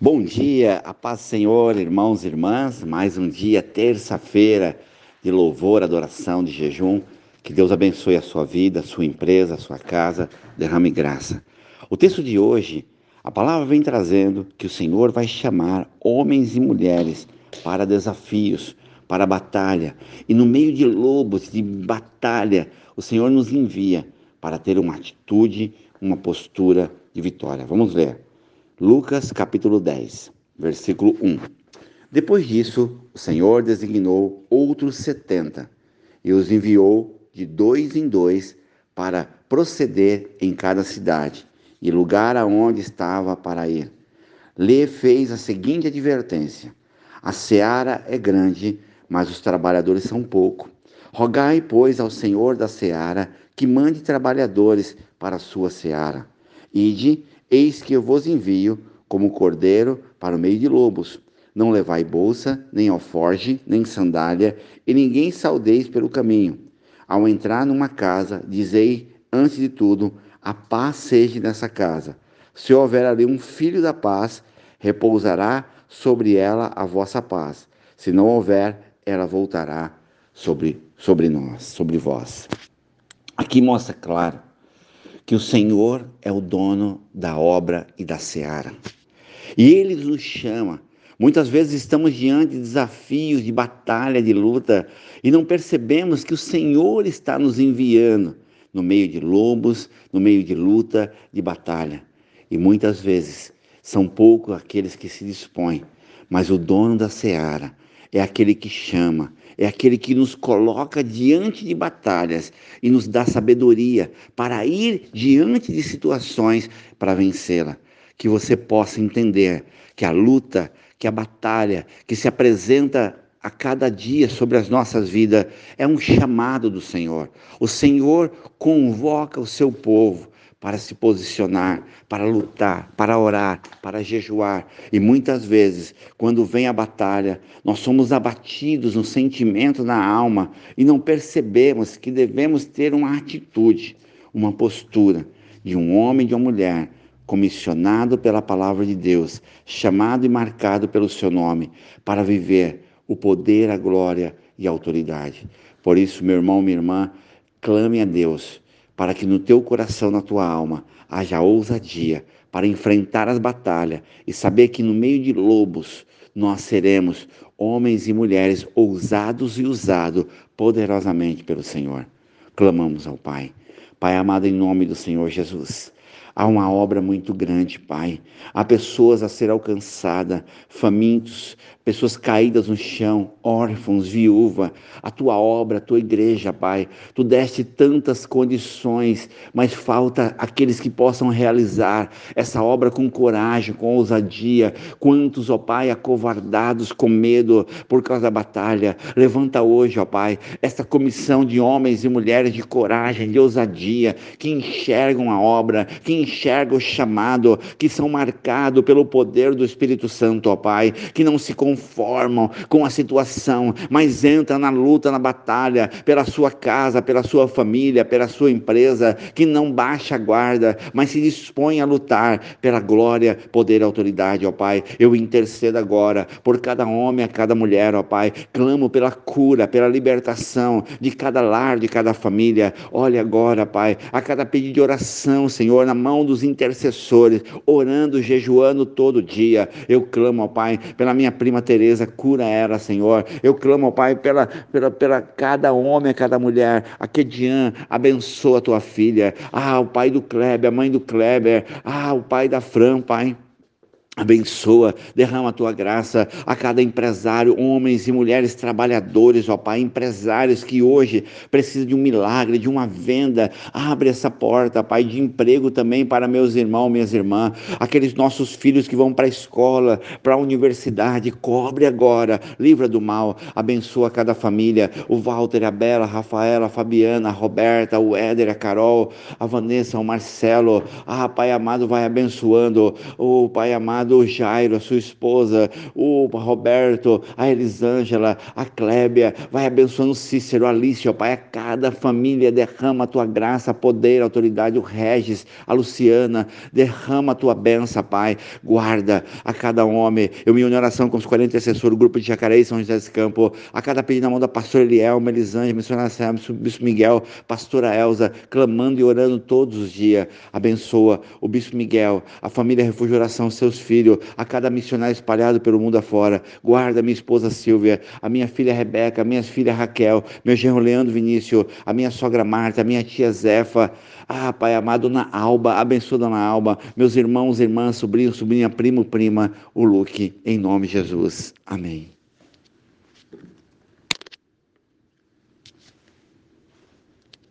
Bom dia, a paz do Senhor, irmãos e irmãs. Mais um dia, terça-feira, de louvor, adoração, de jejum. Que Deus abençoe a sua vida, a sua empresa, a sua casa, derrame graça. O texto de hoje, a palavra vem trazendo que o Senhor vai chamar homens e mulheres para desafios, para batalha. E no meio de lobos, de batalha, o Senhor nos envia para ter uma atitude, uma postura de vitória. Vamos ler. Lucas capítulo 10, versículo 1. Depois disso, o Senhor designou outros setenta e os enviou de dois em dois para proceder em cada cidade e lugar aonde estava para ir. Lhe fez a seguinte advertência: A seara é grande, mas os trabalhadores são pouco. Rogai, pois, ao Senhor da seara que mande trabalhadores para a sua seara. Ide Eis que eu vos envio como cordeiro para o meio de lobos. Não levai bolsa, nem alforge, nem sandália, e ninguém saudeis pelo caminho. Ao entrar numa casa, dizei, antes de tudo, a paz seja nessa casa. Se houver ali um filho da paz, repousará sobre ela a vossa paz. Se não houver, ela voltará sobre, sobre nós, sobre vós. Aqui mostra claro que o Senhor é o dono da obra e da seara. E Ele nos chama. Muitas vezes estamos diante de desafios, de batalha, de luta, e não percebemos que o Senhor está nos enviando no meio de lobos, no meio de luta, de batalha. E muitas vezes são poucos aqueles que se dispõem, mas o dono da seara é aquele que chama, é aquele que nos coloca diante de batalhas e nos dá sabedoria para ir diante de situações para vencê-la. Que você possa entender que a luta, que a batalha que se apresenta a cada dia sobre as nossas vidas é um chamado do Senhor. O Senhor convoca o seu povo para se posicionar, para lutar, para orar, para jejuar. E muitas vezes, quando vem a batalha, nós somos abatidos no sentimento, na alma e não percebemos que devemos ter uma atitude, uma postura de um homem e de uma mulher comissionado pela palavra de Deus, chamado e marcado pelo seu nome, para viver o poder, a glória e a autoridade. Por isso, meu irmão, minha irmã, clame a Deus para que no teu coração, na tua alma, haja ousadia para enfrentar as batalhas e saber que no meio de lobos nós seremos homens e mulheres ousados e usados poderosamente pelo Senhor. Clamamos ao Pai. Pai amado, em nome do Senhor Jesus. Há uma obra muito grande, Pai. Há pessoas a ser alcançadas, famintos, pessoas caídas no chão, órfãos, viúva. A tua obra, a tua igreja, Pai. Tu deste tantas condições, mas falta aqueles que possam realizar essa obra com coragem, com ousadia. Quantos, ó Pai, acovardados com medo por causa da batalha. Levanta hoje, ó Pai, esta comissão de homens e mulheres de coragem, de ousadia, que enxergam a obra, que enxerga o chamado, que são marcados pelo poder do Espírito Santo, ó Pai, que não se conformam com a situação, mas entram na luta, na batalha, pela sua casa, pela sua família, pela sua empresa, que não baixa a guarda, mas se dispõe a lutar pela glória, poder e autoridade, ó Pai. Eu intercedo agora por cada homem, a cada mulher, ó Pai. Clamo pela cura, pela libertação de cada lar, de cada família. Olha agora, Pai, a cada pedido de oração, Senhor, na mão dos intercessores, orando, jejuando todo dia. Eu clamo ao Pai pela minha prima Teresa, cura ela, Senhor. Eu clamo ao Pai pela, pela, pela cada homem, cada mulher. A Kedian, abençoa a tua filha. Ah, o pai do Kleber, a mãe do Kleber. Ah, o pai da Fran, Pai. Abençoa, derrama a tua graça a cada empresário, homens e mulheres trabalhadores, ó Pai, empresários que hoje precisam de um milagre, de uma venda. Abre essa porta, Pai, de emprego também para meus irmãos, minhas irmãs, aqueles nossos filhos que vão para a escola, para a universidade. Cobre agora, livra do mal, abençoa cada família. O Walter, a Bela, a Rafaela, a Fabiana, a Roberta, o Éder, a Carol, a Vanessa, o Marcelo. Ah, Pai amado, vai abençoando. Oh, Pai amado amado Jairo, a sua esposa, o Roberto, a Elisângela, a Clébia, vai abençoando Cícero, Alice, ó Pai, a cada família, derrama a tua graça, poder, autoridade, o Regis, a Luciana, derrama a tua benção, Pai, guarda a cada homem, eu me uno em oração com os 40 intercessores, o grupo de Jacareí, São José dos Campos, a cada pedido na mão da pastora Elielma, Elisângela, missionária Bispo Miguel, pastora Elza, clamando e orando todos os dias, abençoa o Bispo Miguel, a família Refúgio Oração, seus filhos, a cada missionário espalhado pelo mundo afora. Guarda minha esposa Silvia, a minha filha Rebeca, a minha filha Raquel, meu genro Leandro Vinícius, a minha sogra Marta, a minha tia Zefa. Ah, Pai amado, Dona Alba, abençoa Dona Alba, meus irmãos, irmãs, sobrinhos, sobrinha, primo, prima, o Luque, em nome de Jesus. Amém.